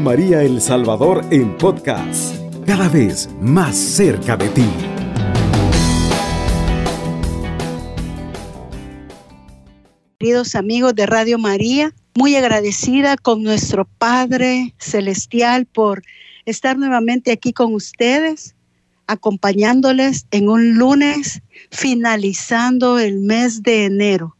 María El Salvador en podcast, cada vez más cerca de ti. Queridos amigos de Radio María, muy agradecida con nuestro Padre Celestial por estar nuevamente aquí con ustedes, acompañándoles en un lunes finalizando el mes de enero.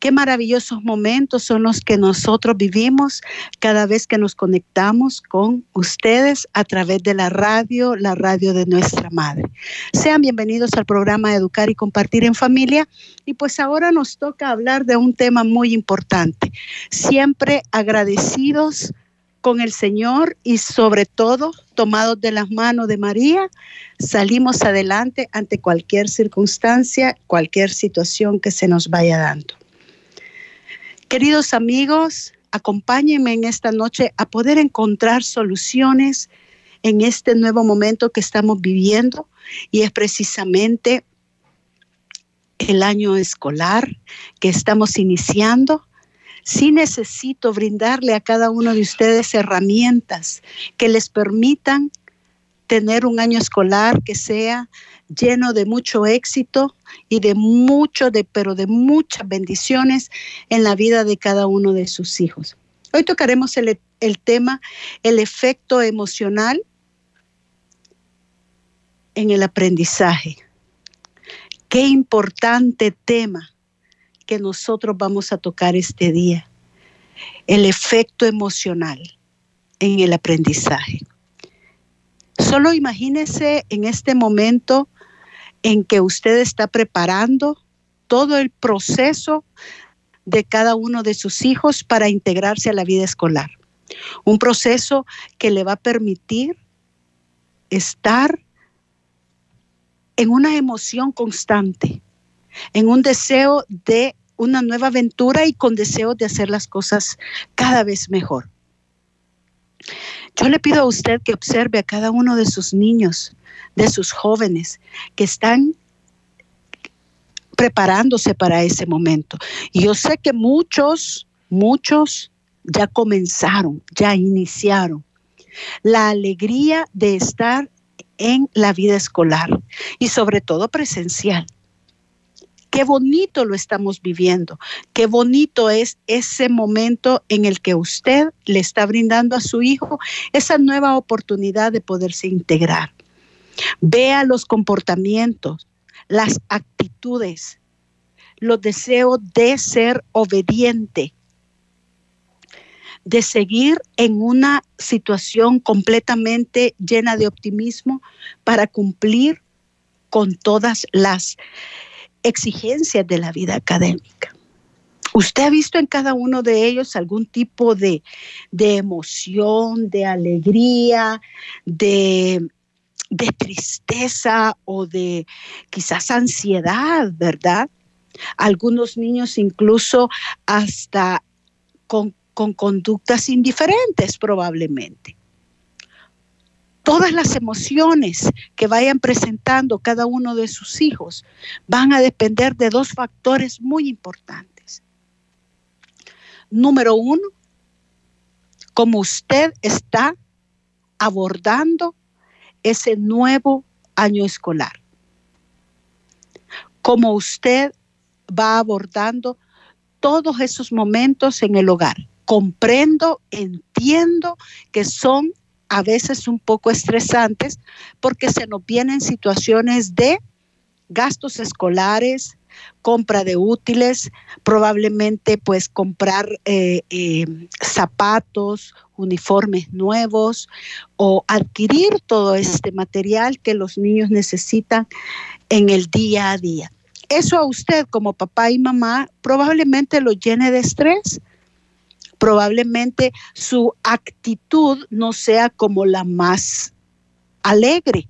Qué maravillosos momentos son los que nosotros vivimos cada vez que nos conectamos con ustedes a través de la radio, la radio de nuestra madre. Sean bienvenidos al programa Educar y Compartir en Familia. Y pues ahora nos toca hablar de un tema muy importante. Siempre agradecidos con el Señor y sobre todo tomados de las manos de María, salimos adelante ante cualquier circunstancia, cualquier situación que se nos vaya dando. Queridos amigos, acompáñenme en esta noche a poder encontrar soluciones en este nuevo momento que estamos viviendo y es precisamente el año escolar que estamos iniciando. Sí necesito brindarle a cada uno de ustedes herramientas que les permitan tener un año escolar que sea lleno de mucho éxito y de mucho, pero de muchas bendiciones en la vida de cada uno de sus hijos. Hoy tocaremos el tema, el efecto emocional en el aprendizaje. Qué importante tema que nosotros vamos a tocar este día. El efecto emocional en el aprendizaje. Solo imagínese en este momento en que usted está preparando todo el proceso de cada uno de sus hijos para integrarse a la vida escolar. Un proceso que le va a permitir estar en una emoción constante, en un deseo de una nueva aventura y con deseo de hacer las cosas cada vez mejor. Yo le pido a usted que observe a cada uno de sus niños, de sus jóvenes que están preparándose para ese momento. Y yo sé que muchos, muchos ya comenzaron, ya iniciaron. La alegría de estar en la vida escolar y sobre todo presencial. Qué bonito lo estamos viviendo, qué bonito es ese momento en el que usted le está brindando a su hijo esa nueva oportunidad de poderse integrar. Vea los comportamientos, las actitudes, los deseos de ser obediente, de seguir en una situación completamente llena de optimismo para cumplir con todas las exigencias de la vida académica. ¿Usted ha visto en cada uno de ellos algún tipo de, de emoción, de alegría, de, de tristeza o de quizás ansiedad, verdad? Algunos niños incluso hasta con, con conductas indiferentes probablemente todas las emociones que vayan presentando cada uno de sus hijos van a depender de dos factores muy importantes. Número uno, cómo usted está abordando ese nuevo año escolar. Cómo usted va abordando todos esos momentos en el hogar. Comprendo, entiendo que son a veces un poco estresantes porque se nos vienen situaciones de gastos escolares, compra de útiles, probablemente pues comprar eh, eh, zapatos, uniformes nuevos o adquirir todo este material que los niños necesitan en el día a día. Eso a usted como papá y mamá probablemente lo llene de estrés probablemente su actitud no sea como la más alegre.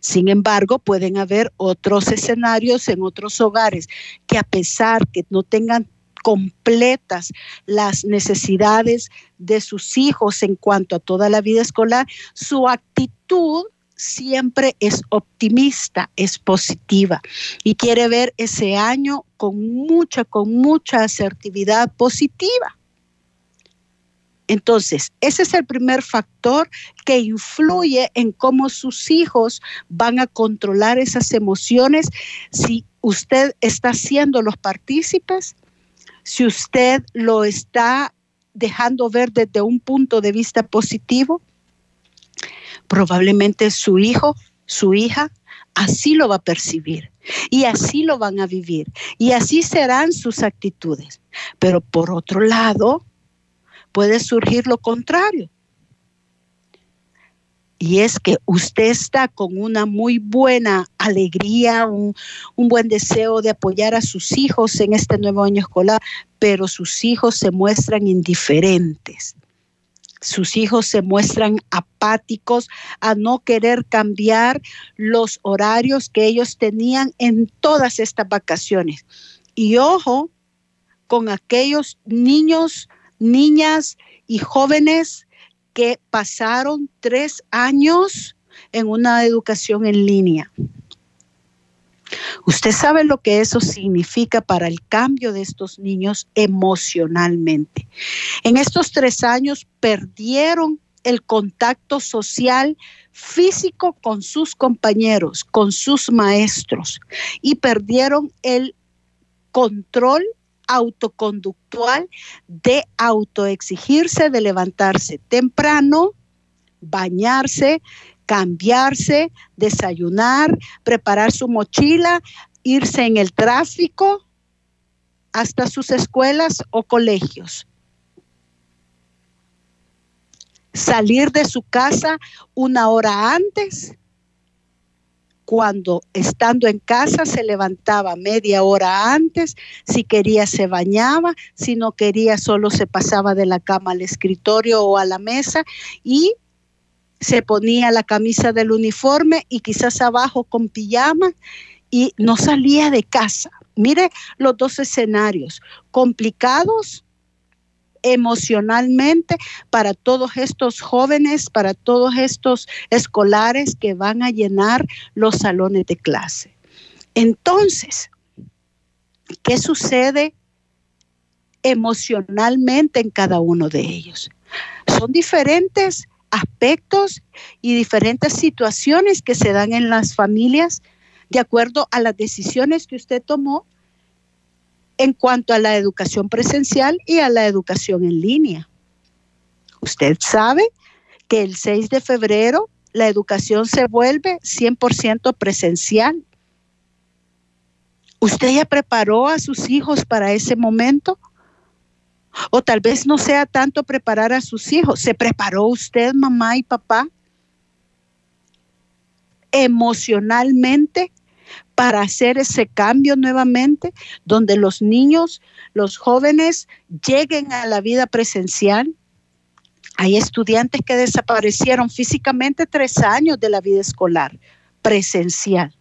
Sin embargo, pueden haber otros escenarios en otros hogares que a pesar que no tengan completas las necesidades de sus hijos en cuanto a toda la vida escolar, su actitud siempre es optimista, es positiva y quiere ver ese año con mucha, con mucha asertividad positiva. Entonces, ese es el primer factor que influye en cómo sus hijos van a controlar esas emociones si usted está siendo los partícipes, si usted lo está dejando ver desde un punto de vista positivo, probablemente su hijo, su hija, así lo va a percibir y así lo van a vivir y así serán sus actitudes. Pero por otro lado, puede surgir lo contrario. Y es que usted está con una muy buena alegría, un, buen deseo de apoyar a sus hijos en este nuevo año escolar, pero sus hijos se muestran indiferentes. Sus hijos se muestran apáticos a no querer cambiar los horarios que ellos tenían en todas estas vacaciones. Y ojo con aquellos niños niñas y jóvenes que pasaron tres años en una educación en línea. Usted sabe lo que eso significa para el cambio de estos niños emocionalmente. En estos tres años perdieron el contacto social físico con sus compañeros, con sus maestros y perdieron el control autoconductual de autoexigirse, de levantarse temprano, bañarse, cambiarse, desayunar, preparar su mochila, irse en el tráfico hasta sus escuelas o colegios. Salir de su casa una hora antes cuando estando en casa se levantaba media hora antes, si quería se bañaba, si no quería solo se pasaba de la cama al escritorio o a la mesa y se ponía la camisa del uniforme y quizás abajo con pijama y no salía de casa. Mire los dos escenarios, complicados emocionalmente para todos estos jóvenes, para todos estos escolares que van a llenar los salones de clase. Entonces, ¿qué sucede emocionalmente en cada uno de ellos? Son diferentes aspectos y diferentes situaciones que se dan en las familias de acuerdo a las decisiones que usted tomó en cuanto a la educación presencial y a la educación en línea. Usted sabe que el 6 de febrero la educación se vuelve 100% presencial. ¿Usted ya preparó a sus hijos para ese momento? O tal vez no sea tanto preparar a sus hijos. ¿Se preparó usted, mamá y papá? Emocionalmente para hacer ese cambio nuevamente, donde los niños, los jóvenes lleguen a la vida presencial. Hay estudiantes que desaparecieron físicamente tres años de la vida escolar presencial.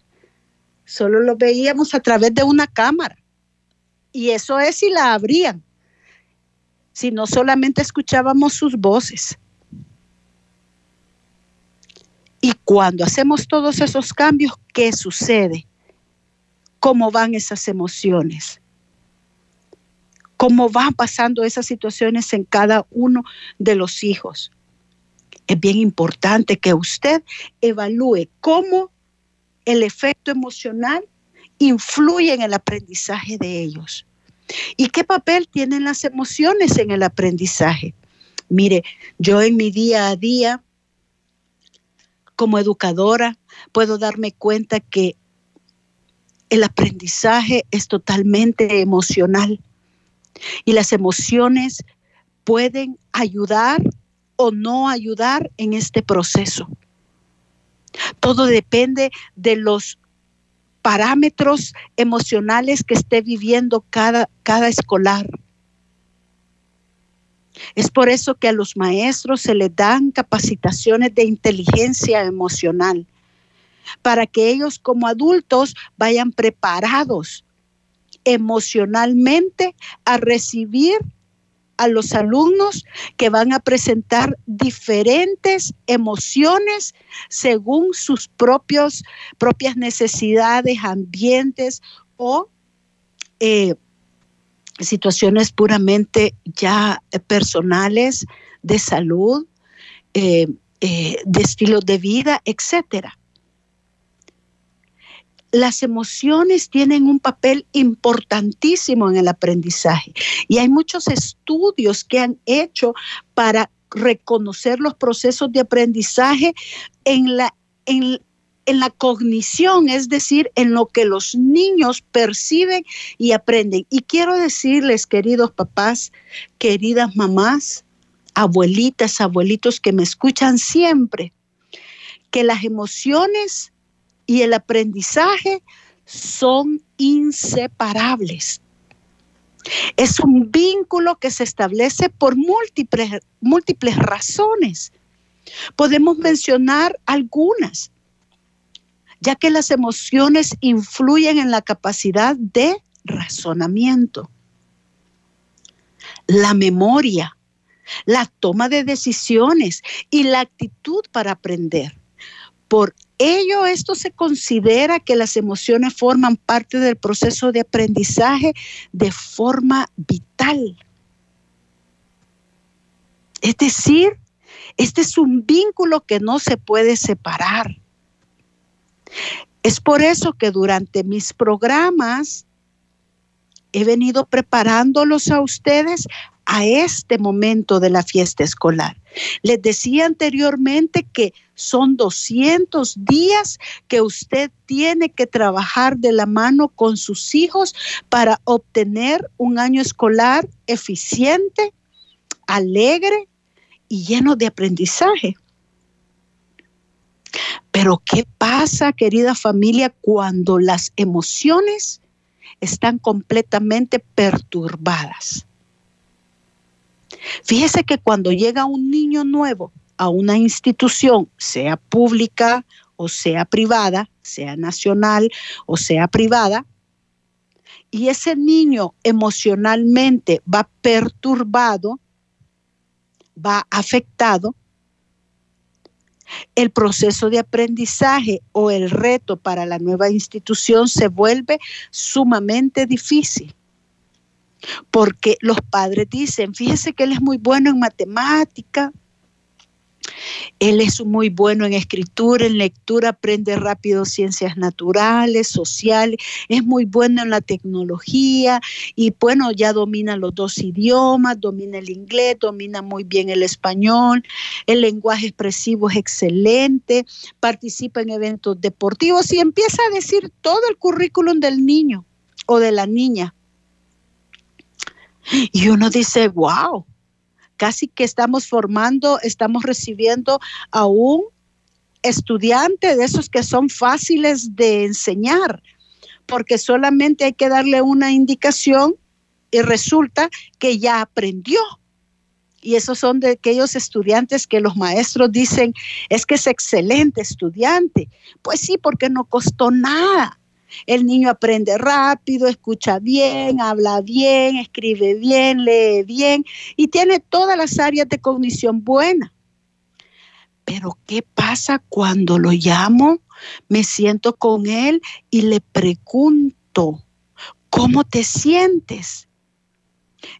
Solo lo veíamos a través de una cámara. Y eso es si la abrían. Si no solamente escuchábamos sus voces. Y cuando hacemos todos esos cambios, ¿qué sucede? ¿Cómo van esas emociones? ¿Cómo van pasando esas situaciones en cada uno de los hijos? Es bien importante que usted evalúe cómo el efecto emocional influye en el aprendizaje de ellos. ¿Y qué papel tienen las emociones en el aprendizaje? Mire, yo en mi día a día como educadora puedo darme cuenta que el aprendizaje es totalmente emocional y las emociones pueden ayudar o no ayudar en este proceso. Todo depende de los parámetros emocionales que esté viviendo cada, cada escolar. Es por eso que a los maestros se les dan capacitaciones de inteligencia emocional, para que ellos como adultos vayan preparados emocionalmente a recibir a los alumnos que van a presentar diferentes emociones según sus propios, propias necesidades, ambientes o eh, situaciones puramente ya personales de salud, eh, eh, de estilo de vida, etcétera. Las emociones tienen un papel importantísimo en el aprendizaje y hay muchos estudios que han hecho para reconocer los procesos de aprendizaje en la, en, en la cognición, es decir, en lo que los niños perciben y aprenden. Y quiero decirles, queridos papás, queridas mamás, abuelitas, abuelitos que me escuchan siempre, que las emociones y el aprendizaje son inseparables. Es un vínculo que se establece por múltiples, múltiples razones. Podemos mencionar algunas ya que las emociones influyen en la capacidad de razonamiento, la memoria, la toma de decisiones y la actitud para aprender. Por ello, esto se considera que las emociones forman parte del proceso de aprendizaje de forma vital. Es decir, este es un vínculo que no se puede separar. Es por eso que durante mis programas he venido preparándolos a ustedes a este momento de la fiesta escolar. Les decía anteriormente que son 200 días que usted tiene que trabajar de la mano con sus hijos para obtener un año escolar eficiente, alegre y lleno de aprendizaje. Pero ¿qué pasa, querida familia, cuando las emociones están completamente perturbadas? Fíjese que cuando llega un niño nuevo a una institución, sea pública o sea privada, sea nacional o sea privada, y ese niño emocionalmente va perturbado, va afectado, el proceso de aprendizaje o el reto para la nueva institución se vuelve sumamente difícil. Porque los padres dicen, fíjese que él es muy bueno en matemática, él es muy bueno en escritura, en lectura, aprende rápido ciencias naturales, sociales, es muy bueno en la tecnología y bueno, ya domina los dos idiomas, domina el inglés, domina muy bien el español, el lenguaje expresivo es excelente, participa en eventos deportivos y empieza a decir todo el currículum del niño o de la niña. Y uno dice, wow, casi que estamos formando, estamos recibiendo a un estudiante de esos que son fáciles de enseñar, porque solamente hay que darle una indicación y resulta que ya aprendió. Y esos son de aquellos estudiantes que los maestros dicen, es que es excelente estudiante. Pues sí, porque no costó nada. El niño aprende rápido, escucha bien, habla bien, escribe bien, lee bien y tiene todas las áreas de cognición buena. Pero ¿qué pasa cuando lo llamo? Me siento con él y le pregunto, ¿cómo te sientes?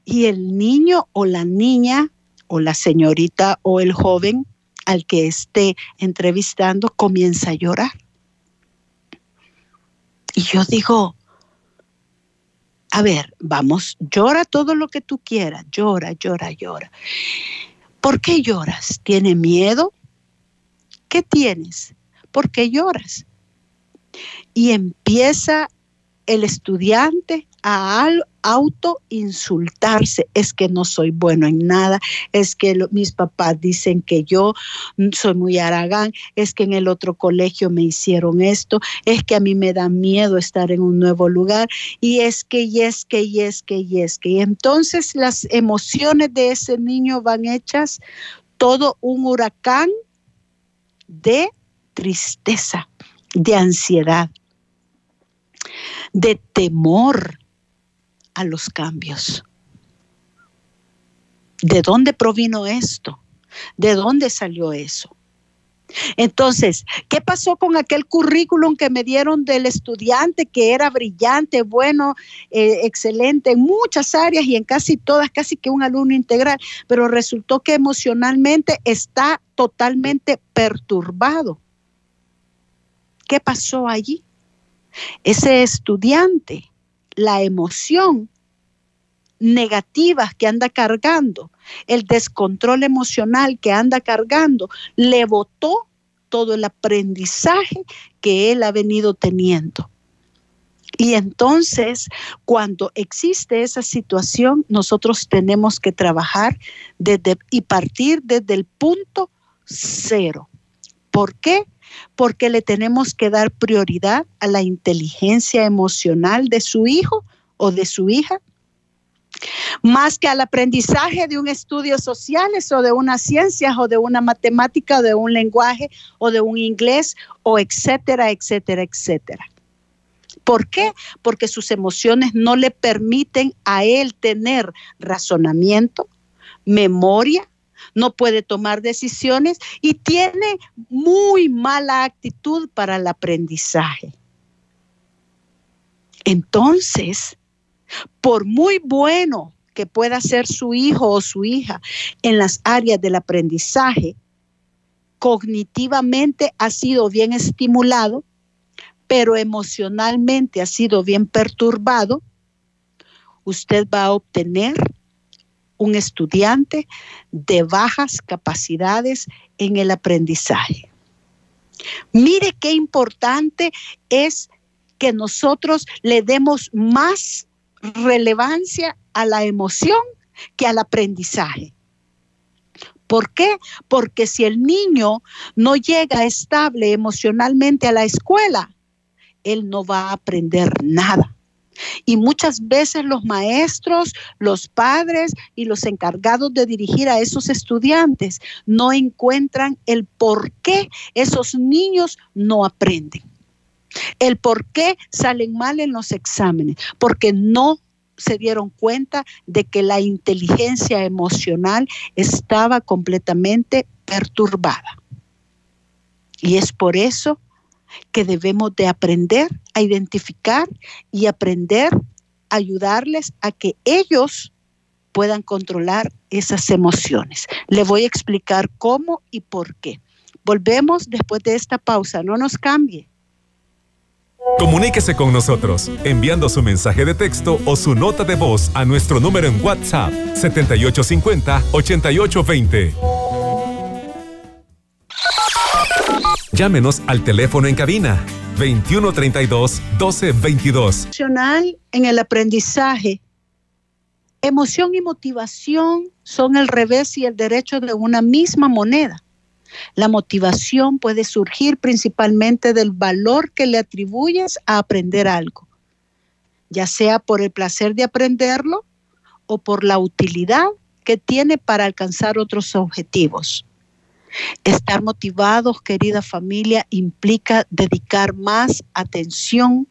Y el niño o la niña o la señorita o el joven al que esté entrevistando comienza a llorar. Y yo digo, a ver, vamos, llora todo lo que tú quieras, llora, llora, llora. ¿Por qué lloras? ¿Tiene miedo? ¿Qué tienes? ¿Por qué lloras? Y empieza el estudiante a autoinsultarse. Es que no soy bueno en nada, es que mis papás dicen que yo soy muy aragán, es que en el otro colegio me hicieron esto, es que a mí me da miedo estar en un nuevo lugar. Y es que, y es que, y es que, y es que. Y entonces las emociones de ese niño van hechas todo un huracán de tristeza, de ansiedad, de temor a los cambios. ¿De dónde provino esto? ¿De dónde salió eso? Entonces, ¿qué pasó con aquel currículum que me dieron del estudiante que era brillante, bueno, eh, excelente en muchas áreas y en casi todas, casi que un alumno integral, pero resultó que emocionalmente está totalmente perturbado? ¿Qué pasó allí? Ese estudiante, la emoción negativa que anda cargando, el descontrol emocional que anda cargando, le botó todo el aprendizaje que él ha venido teniendo. Y entonces, cuando existe esa situación, nosotros tenemos que trabajar desde, y partir desde el punto cero. ¿Por qué? Porque le tenemos que dar prioridad a la inteligencia emocional de su hijo o de su hija más que al aprendizaje de un estudio sociales o de unas ciencias o de una matemática o de un lenguaje o de un inglés o etcétera, etcétera, etcétera. ¿Por qué? Porque sus emociones no le permiten a él tener razonamiento, memoria, no puede tomar decisiones y tiene muy mala actitud para el aprendizaje. Entonces, por muy bueno que pueda ser su hijo o su hija en las áreas del aprendizaje, cognitivamente ha sido bien estimulado, pero emocionalmente ha sido bien perturbado, usted va a obtener un estudiante de bajas capacidades en el aprendizaje. Mire qué importante es que nosotros le demos más relevancia a la emoción que al aprendizaje. ¿Por qué? Porque si el niño no llega estable emocionalmente a la escuela, él no va a aprender nada. Y muchas veces los maestros, los padres y los encargados de dirigir a esos estudiantes no encuentran el por qué esos niños no aprenden. El por qué salen mal en los exámenes, porque no se dieron cuenta de que la inteligencia emocional estaba completamente perturbada. Y es por eso que debemos de aprender a identificar y aprender a ayudarles a que ellos puedan controlar esas emociones. Le voy a explicar cómo y por qué. Volvemos después de esta pausa, no nos cambie. Comuníquese con nosotros enviando su mensaje de texto o su nota de voz a nuestro número en WhatsApp 7850-8820. Llámenos al teléfono en cabina 2132-1222. Emocional en el aprendizaje. Emoción y motivación son el revés y el derecho de una misma moneda. La motivación puede surgir principalmente del valor que le atribuyes a aprender algo, ya sea por el placer de aprenderlo o por la utilidad que tiene para alcanzar otros objetivos. Estar motivados, querida familia, implica dedicar más atención,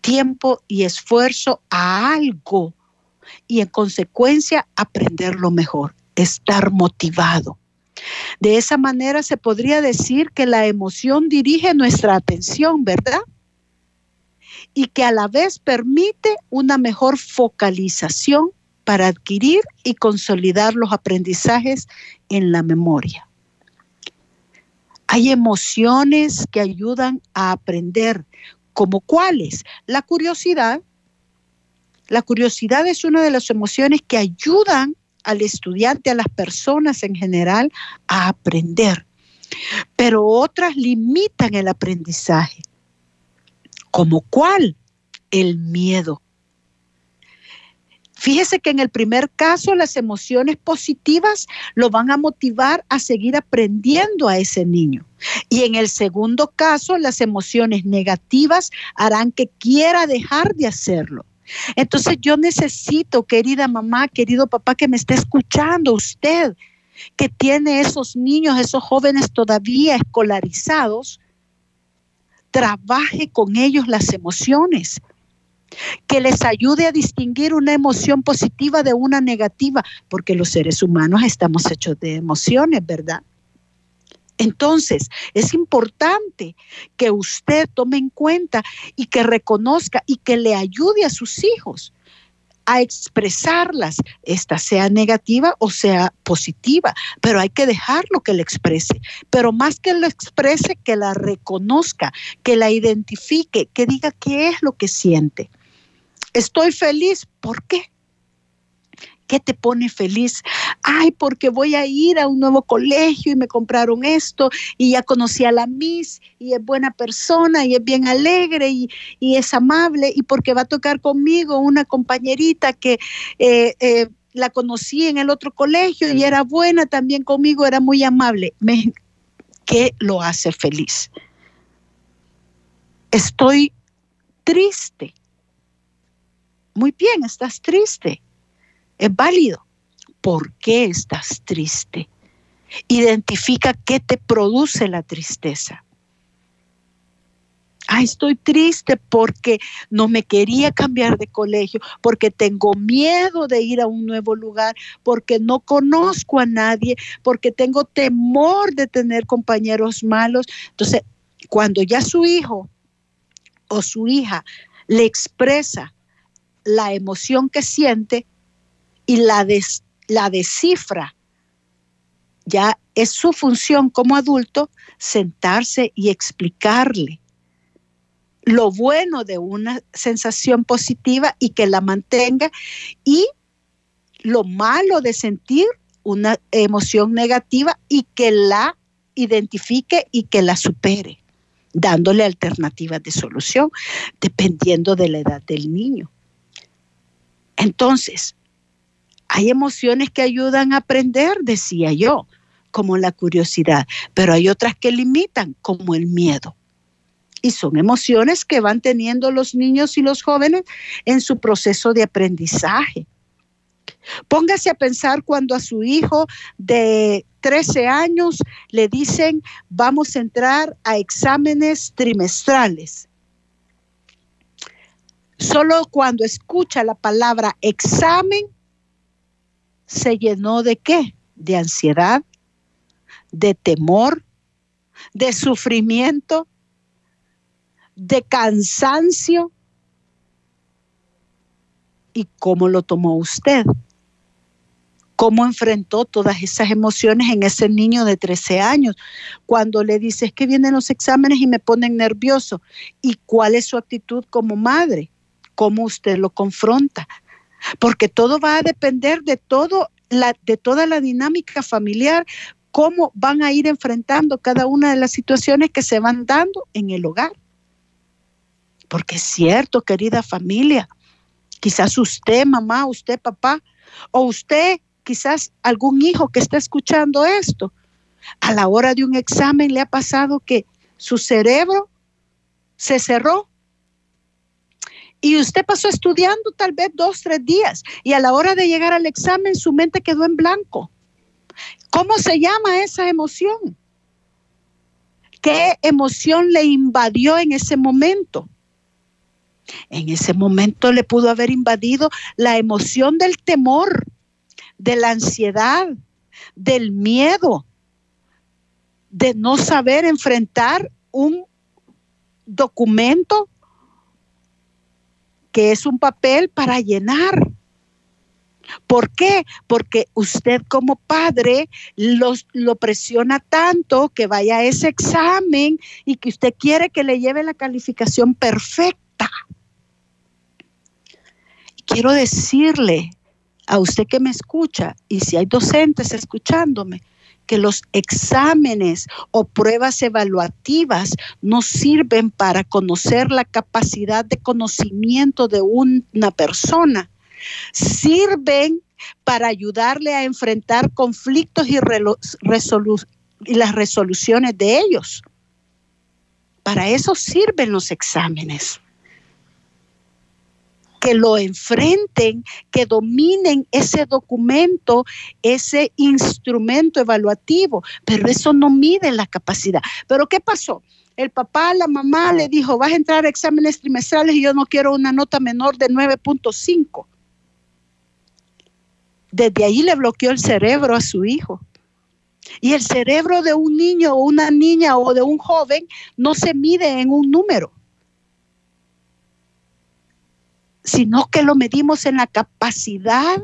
tiempo y esfuerzo a algo y en consecuencia aprenderlo mejor, estar motivado. De esa manera se podría decir que la emoción dirige nuestra atención, ¿verdad? Y que a la vez permite una mejor focalización para adquirir y consolidar los aprendizajes en la memoria. Hay emociones que ayudan a aprender, como cuáles? La curiosidad. La curiosidad es una de las emociones que ayudan al estudiante, a las personas en general, a aprender. Pero otras limitan el aprendizaje. ¿Como cuál? El miedo. Fíjese que en el primer caso las emociones positivas lo van a motivar a seguir aprendiendo a ese niño. Y en el segundo caso las emociones negativas harán que quiera dejar de hacerlo. Entonces yo necesito, querida mamá, querido papá, que me esté escuchando usted, que tiene esos niños, esos jóvenes todavía escolarizados, trabaje con ellos las emociones, que les ayude a distinguir una emoción positiva de una negativa, porque los seres humanos estamos hechos de emociones, ¿verdad? Entonces, es importante que usted tome en cuenta y que reconozca y que le ayude a sus hijos a expresarlas, esta sea negativa o sea positiva, pero hay que dejarlo que le exprese, pero más que lo exprese, que la reconozca, que la identifique, que diga qué es lo que siente. Estoy feliz, ¿por qué? ¿Qué te pone feliz? Ay, porque voy a ir a un nuevo colegio y me compraron esto y ya conocí a la Miss y es buena persona y es bien alegre y, es amable y porque va a tocar conmigo una compañerita que... Eh, eh, la conocí en el otro colegio y era buena también conmigo, era muy amable. ¿Qué lo hace feliz? Estoy triste. Muy bien, estás triste. Es válido. ¿Por qué estás triste? Identifica qué te produce la tristeza. Ah, estoy triste porque no me quería cambiar de colegio, porque tengo miedo de ir a un nuevo lugar, porque no conozco a nadie, porque tengo temor de tener compañeros malos. Entonces, cuando ya su hijo o su hija le expresa la emoción que siente, y la, la descifra. Ya es su función como adulto sentarse y explicarle lo bueno de una sensación positiva y que la mantenga y lo malo de sentir una emoción negativa y que la identifique y que la supere, dándole alternativas de solución dependiendo de la edad del niño. Entonces, hay emociones que ayudan a aprender, decía yo, como la curiosidad, pero hay otras que limitan, como el miedo. Y son emociones que van teniendo los niños y los jóvenes en su proceso de aprendizaje. Póngase a pensar cuando a su hijo de 13 años le dicen vamos a entrar a exámenes trimestrales. Solo cuando escucha la palabra examen, se llenó de qué? De ansiedad, de temor, de sufrimiento, de cansancio. ¿Y cómo lo tomó usted? ¿Cómo enfrentó todas esas emociones en ese niño de 13 años? Cuando le dices que vienen los exámenes y me ponen nervioso. ¿Y cuál es su actitud como madre? ¿Cómo usted lo confronta? porque todo va a depender de todo la, de toda la dinámica familiar, cómo van a ir enfrentando cada una de las situaciones que se van dando en el hogar. Porque es cierto, querida familia, quizás usted, mamá, usted, papá, o usted, quizás algún hijo que está escuchando esto, a la hora de un examen le ha pasado que su cerebro se cerró y usted pasó estudiando tal vez dos, tres días y a la hora de llegar al examen su mente quedó en blanco. ¿Cómo se llama esa emoción? ¿Qué emoción le invadió en ese momento? En ese momento le pudo haber invadido la emoción del temor, de la ansiedad, del miedo, de no saber enfrentar un documento que es un papel para llenar. ¿Por qué? Porque usted como padre lo presiona tanto que vaya a ese examen y que usted quiere que le lleve la calificación perfecta. Quiero decirle a usted que me escucha, y si hay docentes escuchándome, que los exámenes o pruebas evaluativas no sirven para conocer la capacidad de conocimiento de una persona, sirven para ayudarle a enfrentar conflictos y, las resoluciones de ellos. Para eso sirven los exámenes que lo enfrenten, que dominen ese documento, ese instrumento evaluativo, pero eso no mide la capacidad. Pero ¿qué pasó? El papá, la mamá le dijo, vas a entrar a exámenes trimestrales y yo no quiero una nota menor de 9.5. Desde ahí le bloqueó el cerebro a su hijo. Y el cerebro de un niño o una niña o de un joven no se mide en un número, sino que lo medimos en la capacidad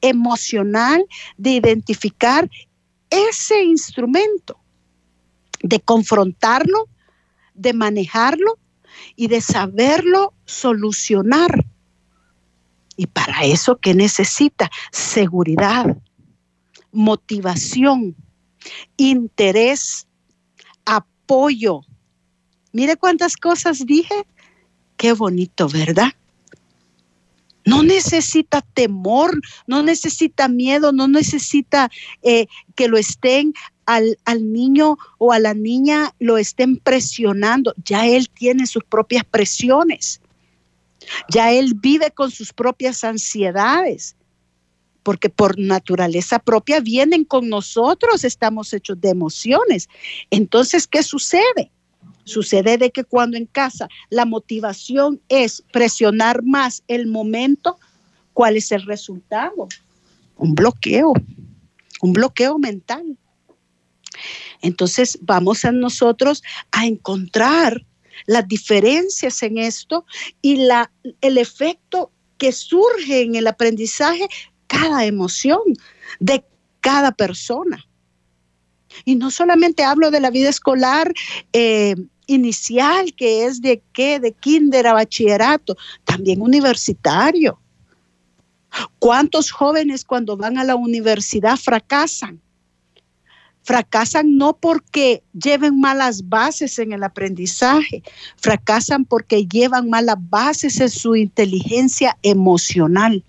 emocional de identificar ese instrumento, de confrontarlo, de manejarlo y de saberlo solucionar. Y para eso, ¿qué necesita? Seguridad, motivación, interés, apoyo. Mire cuántas cosas dije. Qué bonito, ¿verdad? No necesita temor, no necesita miedo, no necesita eh, que lo estén al, al, niño o a la niña, lo estén presionando. Ya él tiene sus propias presiones. Ya él vive con sus propias ansiedades porque por naturaleza propia vienen con nosotros, estamos hechos de emociones. Entonces, ¿qué sucede? Sucede de que cuando en casa la motivación es presionar más el momento, ¿cuál es el resultado? Un bloqueo, un bloqueo mental. Entonces vamos a nosotros a encontrar las diferencias en esto y la, el efecto que surge en el aprendizaje cada emoción de cada persona. Y no solamente hablo de la vida escolar eh, inicial, que es de qué, de kinder a bachillerato, también universitario. ¿Cuántos jóvenes cuando van a la universidad fracasan? Fracasan no porque lleven malas bases en el aprendizaje, fracasan porque llevan malas bases en su inteligencia emocional.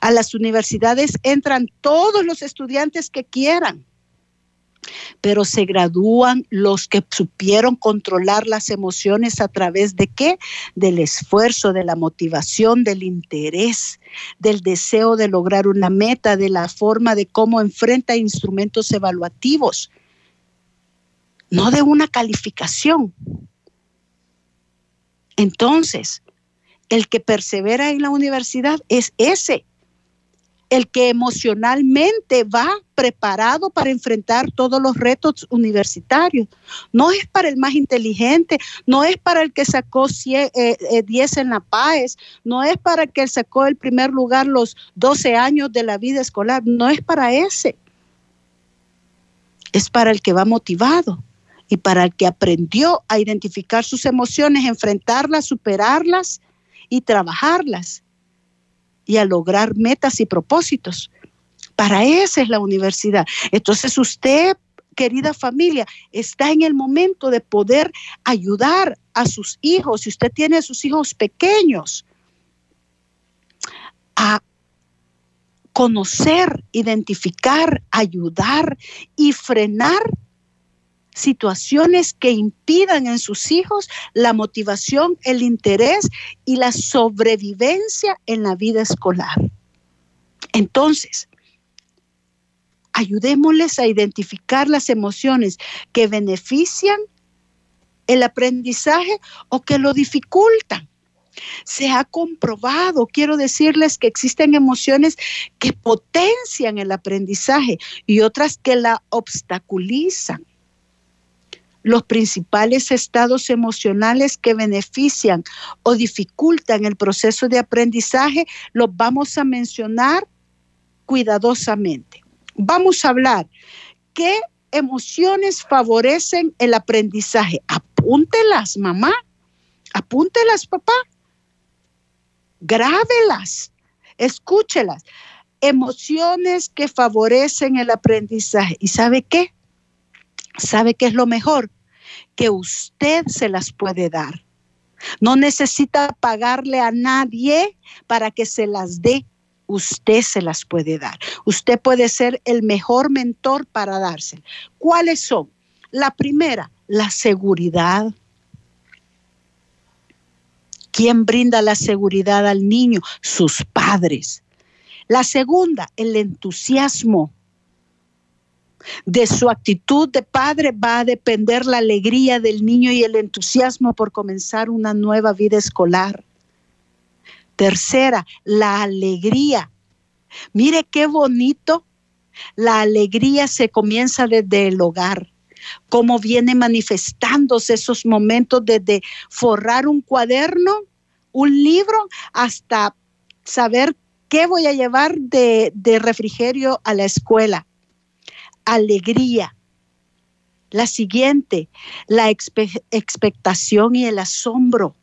A las universidades entran todos los estudiantes que quieran, pero se gradúan los que supieron controlar las emociones a través de qué? Del esfuerzo, de la motivación, del interés, del deseo de lograr una meta, de la forma de cómo enfrenta instrumentos evaluativos, no de una calificación. Entonces, el que persevera en la universidad es ese el que emocionalmente va preparado para enfrentar todos los retos universitarios. No es para el más inteligente, no es para el que sacó 10 eh, eh, en la PAES, no es para el que sacó el primer lugar los 12 años de la vida escolar, no es para ese. Es para el que va motivado y para el que aprendió a identificar sus emociones, enfrentarlas, superarlas y trabajarlas y a lograr metas y propósitos. Para eso es la universidad. Entonces usted, querida familia, está en el momento de poder ayudar a sus hijos, si usted tiene a sus hijos pequeños, a conocer, identificar, ayudar y frenar situaciones que impidan en sus hijos la motivación, el interés y la sobrevivencia en la vida escolar. Entonces, ayudémosles a identificar las emociones que benefician el aprendizaje o que lo dificultan. Se ha comprobado, quiero decirles que existen emociones que potencian el aprendizaje y otras que la obstaculizan los principales estados emocionales que benefician o dificultan el proceso de aprendizaje, los vamos a mencionar cuidadosamente. Vamos a hablar qué emociones favorecen el aprendizaje. Apúntelas, mamá. Apúntelas, papá. Grábelas. Escúchelas. Emociones que favorecen el aprendizaje. ¿Y sabe qué? ¿Sabe qué es lo mejor? Que usted se las puede dar. No necesita pagarle a nadie para que se las dé. Usted se las puede dar. Usted puede ser el mejor mentor para dárselo. ¿Cuáles son? La primera, la seguridad. ¿Quién brinda la seguridad al niño? Sus padres. La segunda, el entusiasmo. De su actitud de padre va a depender la alegría del niño y el entusiasmo por comenzar una nueva vida escolar. Tercera, la alegría. Mire qué bonito La alegría se comienza desde el hogar. Cómo viene manifestándose esos momentos desde forrar un cuaderno, un libro, hasta saber qué voy a llevar de, de refrigerio a la escuela. Alegría. La siguiente, la expectación y el asombro.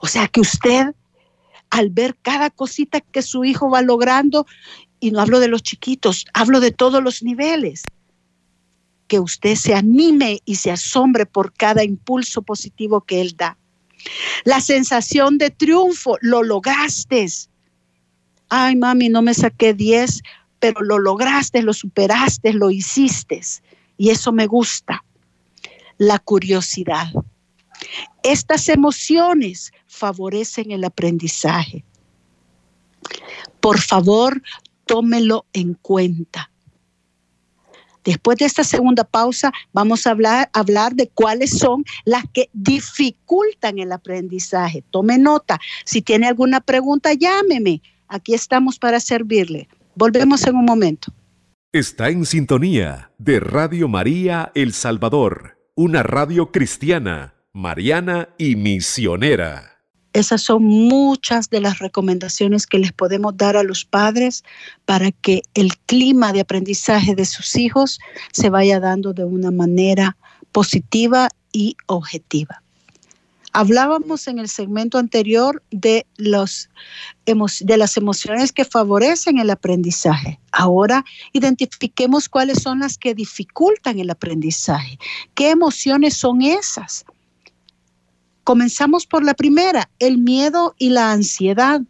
O sea que usted, al ver cada cosita que su hijo va logrando, y no hablo de los chiquitos, hablo de todos los niveles, que usted se anime y se asombre por cada impulso positivo que él da. La sensación de triunfo, lo lograste. Ay, mami, no me saqué 10, pero lo lograste, lo superaste, lo hiciste. Y eso me gusta. La curiosidad. Estas emociones favorecen el aprendizaje. Por favor, tómelo en cuenta. Después de esta segunda pausa, vamos a hablar, hablar, de cuáles son las que dificultan el aprendizaje. Tome nota. Si tiene alguna pregunta, llámeme. Aquí estamos para servirle. Volvemos en un momento. Está en sintonía de Radio María El Salvador, una radio cristiana, mariana y misionera. Esas son muchas de las recomendaciones que les podemos dar a los padres para que el clima de aprendizaje de sus hijos se vaya dando de una manera positiva y objetiva. Hablábamos en el segmento anterior de, los, de las emociones que favorecen el aprendizaje. Ahora identifiquemos cuáles son las que dificultan el aprendizaje. ¿Qué emociones son esas? Comenzamos por la primera, el miedo y la ansiedad.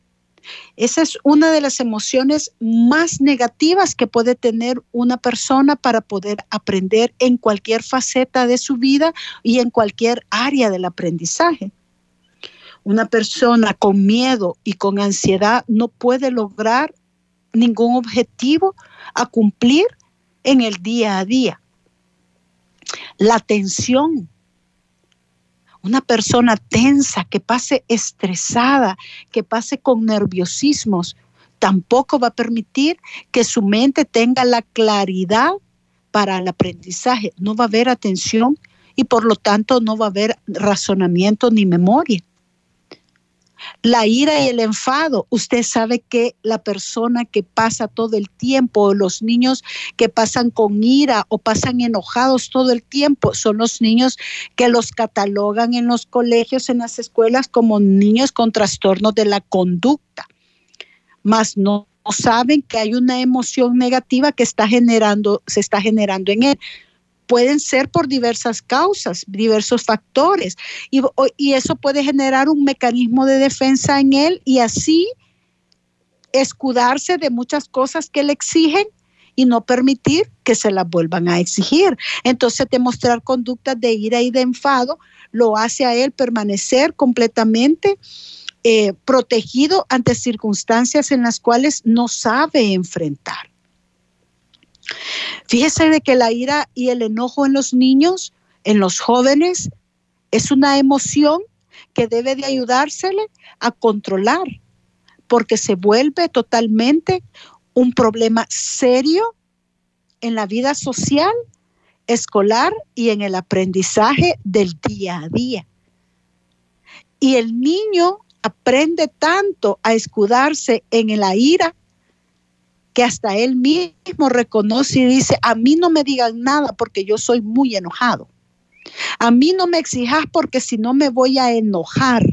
Esa es una de las emociones más negativas que puede tener una persona para poder aprender en cualquier faceta de su vida y en cualquier área del aprendizaje. Una persona con miedo y con ansiedad no puede lograr ningún objetivo a cumplir en el día a día. La tensión una persona tensa, que pase estresada, que pase con nerviosismos, tampoco va a permitir que su mente tenga la claridad para el aprendizaje. No va a haber atención y por lo tanto no va a haber razonamiento ni memoria. La ira y el enfado. Usted sabe que la persona que pasa todo el tiempo, los niños que pasan con ira o pasan enojados todo el tiempo, son los niños que los catalogan en los colegios, en las escuelas, como niños con trastornos de la conducta. Mas no saben que hay una emoción negativa que está generando, se está generando en él pueden ser por diversas causas, diversos factores, y, eso puede generar un mecanismo de defensa en él y así escudarse de muchas cosas que le exigen y no permitir que se las vuelvan a exigir. Entonces, demostrar conductas de ira y de enfado lo hace a él permanecer completamente eh, protegido ante circunstancias en las cuales no sabe enfrentar. Fíjese de que la ira y el enojo en los niños, en los jóvenes, es una emoción que debe de ayudársele a controlar, porque se vuelve totalmente un problema serio en la vida social, escolar y en el aprendizaje del día a día. Y el niño aprende tanto a escudarse en la ira que hasta él mismo reconoce y dice, a mí no me digan nada porque yo soy muy enojado. A mí no me exijas porque si no me voy a enojar.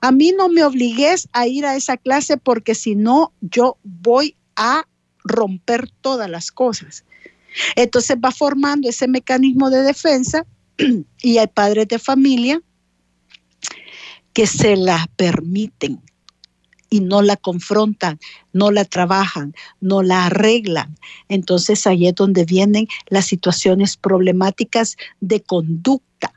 A mí no me obligues a ir a esa clase porque si no yo voy a romper todas las cosas. Entonces va formando ese mecanismo de defensa y hay padres de familia que se la permiten y no la confrontan, no la trabajan, no la arreglan. Entonces ahí es donde vienen las situaciones problemáticas de conducta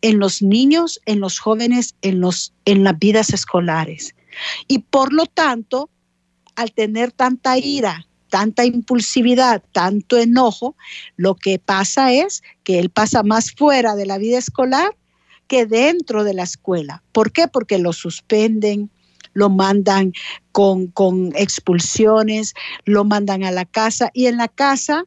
en los niños, en los jóvenes, en, los, en las vidas escolares. Y por lo tanto, al tener tanta ira, tanta impulsividad, tanto enojo, lo que pasa es que él pasa más fuera de la vida escolar que dentro de la escuela. ¿Por qué? Porque lo suspenden, lo mandan con, con expulsiones, lo mandan a la casa y en la casa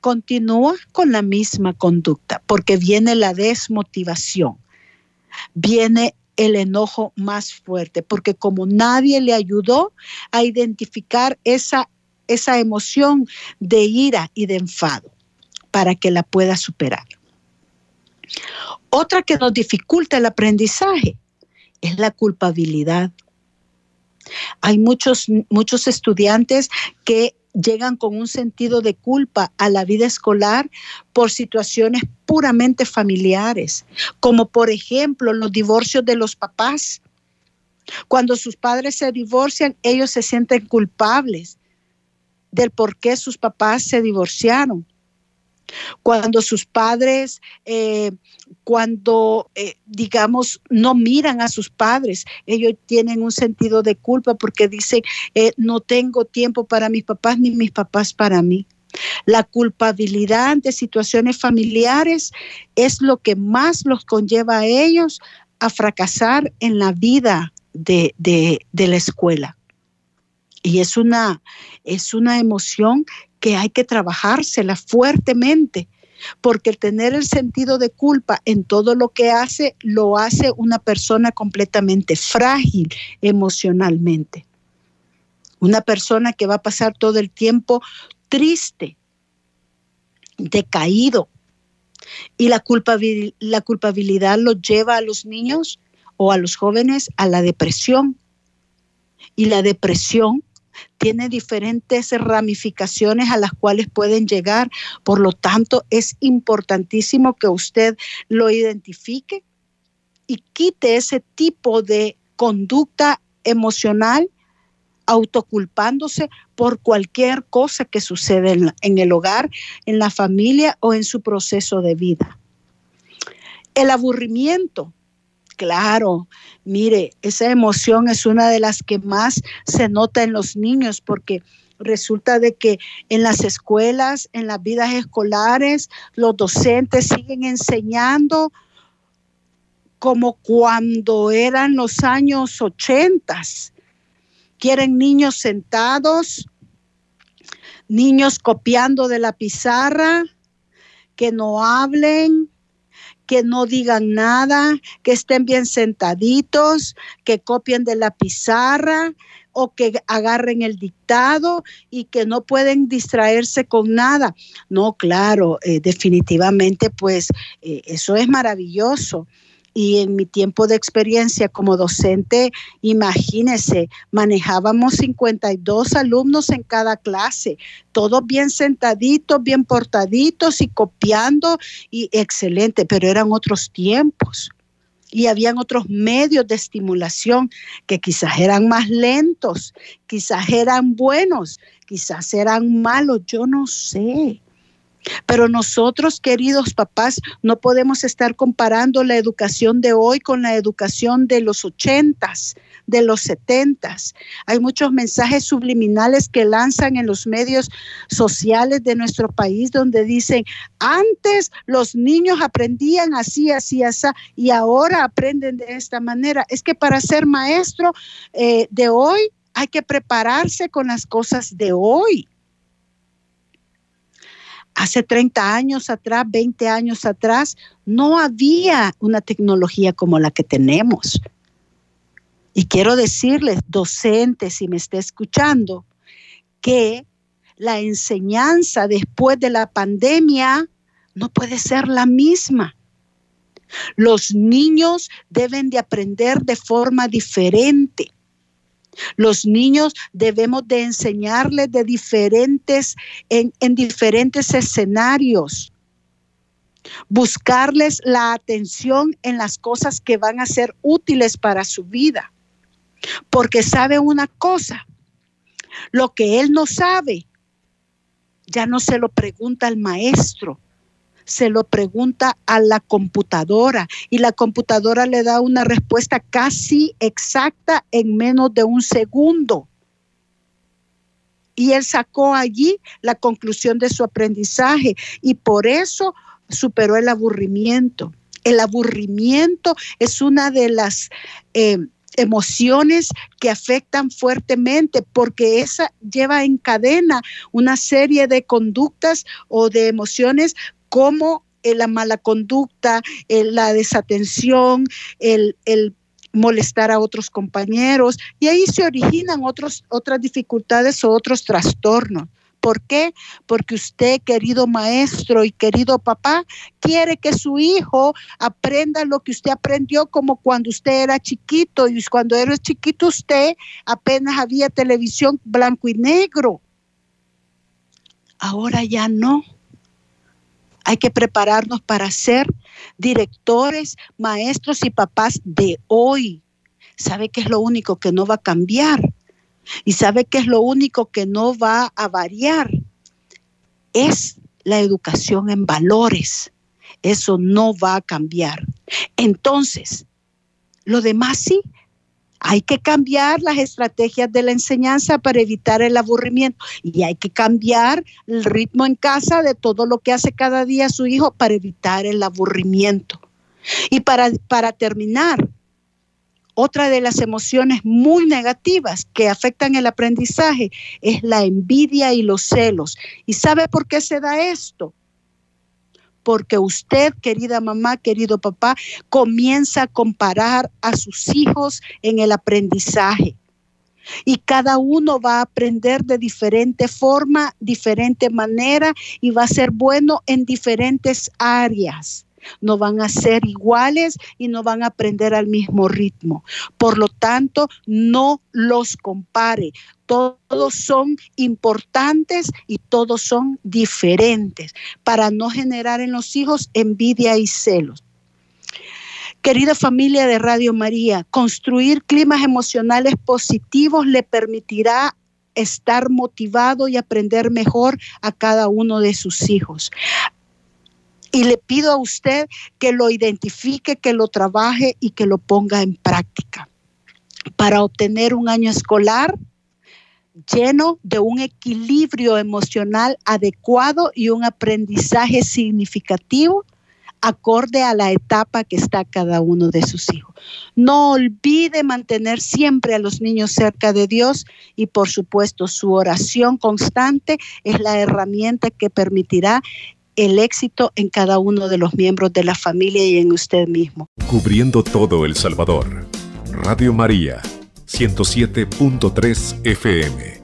continúa con la misma conducta, porque viene la desmotivación, viene el enojo más fuerte, porque como nadie le ayudó a identificar esa, esa emoción de ira y de enfado para que la pueda superar. Otra que nos dificulta el aprendizaje es la culpabilidad. Hay muchos, muchos estudiantes que llegan con un sentido de culpa a la vida escolar por situaciones puramente familiares, como por ejemplo los divorcios de los papás. Cuando sus padres se divorcian, ellos se sienten culpables del por qué sus papás se divorciaron. Cuando sus padres, eh, cuando, eh, digamos, no miran a sus padres, ellos tienen un sentido de culpa porque dicen, eh, no tengo tiempo para mis papás ni mis papás para mí. La culpabilidad de situaciones familiares es lo que más los conlleva a ellos a fracasar en la vida de, de la escuela. Y es una, es una emoción que hay que trabajársela fuertemente, porque el tener el sentido de culpa en todo lo que hace, lo hace una persona completamente frágil emocionalmente. Una persona que va a pasar todo el tiempo triste, decaído. Y la la culpabilidad lo lleva a los niños o a los jóvenes a la depresión. Y la depresión tiene diferentes ramificaciones a las cuales pueden llegar. Por lo tanto, es importantísimo que usted lo identifique y quite ese tipo de conducta emocional autoculpándose por cualquier cosa que sucede en, en, el hogar, en la familia o en su proceso de vida. El aburrimiento Claro, mire, esa emoción es una de las que más se nota en los niños porque resulta de que en las escuelas, en las vidas escolares, los docentes siguen enseñando como cuando eran los años 80. Quieren niños sentados, niños copiando de la pizarra, que no hablen, que no digan nada, que estén bien sentaditos, que copien de la pizarra o que agarren el dictado y que no pueden distraerse con nada. No, claro, eh, definitivamente, pues eh, eso es maravilloso y en mi tiempo de experiencia como docente, imagínese, manejábamos 52 alumnos en cada clase, todos bien sentaditos, bien portaditos y copiando y excelente, pero eran otros tiempos. Y habían otros medios de estimulación que quizás eran más lentos, quizás eran buenos, quizás eran malos, yo no sé. Pero nosotros, queridos papás, no podemos estar comparando la educación de hoy con la educación de los ochentas, de los setentas. Hay muchos mensajes subliminales que lanzan en los medios sociales de nuestro país donde dicen, antes los niños aprendían así, así, así, y ahora aprenden de esta manera. Es que para ser maestro eh, de hoy hay que prepararse con las cosas de hoy hace 30 años atrás, 20 años atrás, no había una tecnología como la que tenemos. Y quiero decirles, docentes, si me está escuchando, que la enseñanza después de la pandemia no puede ser la misma. Los niños deben de aprender de forma diferente. Los niños debemos de enseñarles de diferentes, en, en diferentes escenarios. Buscarles la atención en las cosas que van a ser útiles para su vida. Porque sabe una cosa, lo que él no sabe, ya no se lo pregunta al maestro, se lo pregunta a la computadora y la computadora le da una respuesta casi exacta en menos de un segundo. Y él sacó allí la conclusión de su aprendizaje y por eso superó el aburrimiento. El aburrimiento es una de las... Eh, emociones que afectan fuertemente, porque esa lleva en cadena una serie de conductas o de emociones como eh, la mala conducta, la desatención, el, el molestar a otros compañeros y ahí se originan otros, otras dificultades o otros trastornos. ¿Por qué? Porque usted, querido maestro y querido papá, quiere que su hijo aprenda lo que usted aprendió como cuando usted era chiquito y cuando era chiquito usted apenas había televisión blanco y negro. Ahora ya no. Hay que prepararnos para ser directores, maestros y papás de hoy. ¿Sabe qué es lo único que no va a cambiar? ¿Y sabe qué es lo único que no va a variar? Es la educación en valores. Eso no va a cambiar. Entonces, lo demás sí, hay que cambiar las estrategias de la enseñanza para evitar el aburrimiento y hay que cambiar el ritmo en casa de todo lo que hace cada día su hijo para evitar el aburrimiento. Y para, para terminar, otra de las emociones muy negativas que afectan el aprendizaje es la envidia y los celos. ¿Y sabe por qué se da esto? Porque usted, querida mamá, querido papá, comienza a comparar a sus hijos en el aprendizaje. Y cada uno va a aprender de diferente forma, diferente manera y va a ser bueno en diferentes áreas no van a ser iguales y no van a aprender al mismo ritmo. Por lo tanto, no los compare. Todos son importantes y todos son diferentes para no generar en los hijos envidia y celos. Querida familia de Radio María, construir climas emocionales positivos le permitirá estar motivado y aprender mejor a cada uno de sus hijos. Y le pido a usted que lo identifique, que lo trabaje y que lo ponga en práctica para obtener un año escolar lleno de un equilibrio emocional adecuado y un aprendizaje significativo acorde a la etapa que está cada uno de sus hijos. No olvide mantener siempre a los niños cerca de Dios y por supuesto su oración constante es la herramienta que permitirá el éxito en cada uno de los miembros de la familia y en usted mismo. Cubriendo todo El Salvador. Radio María, 107.3 FM.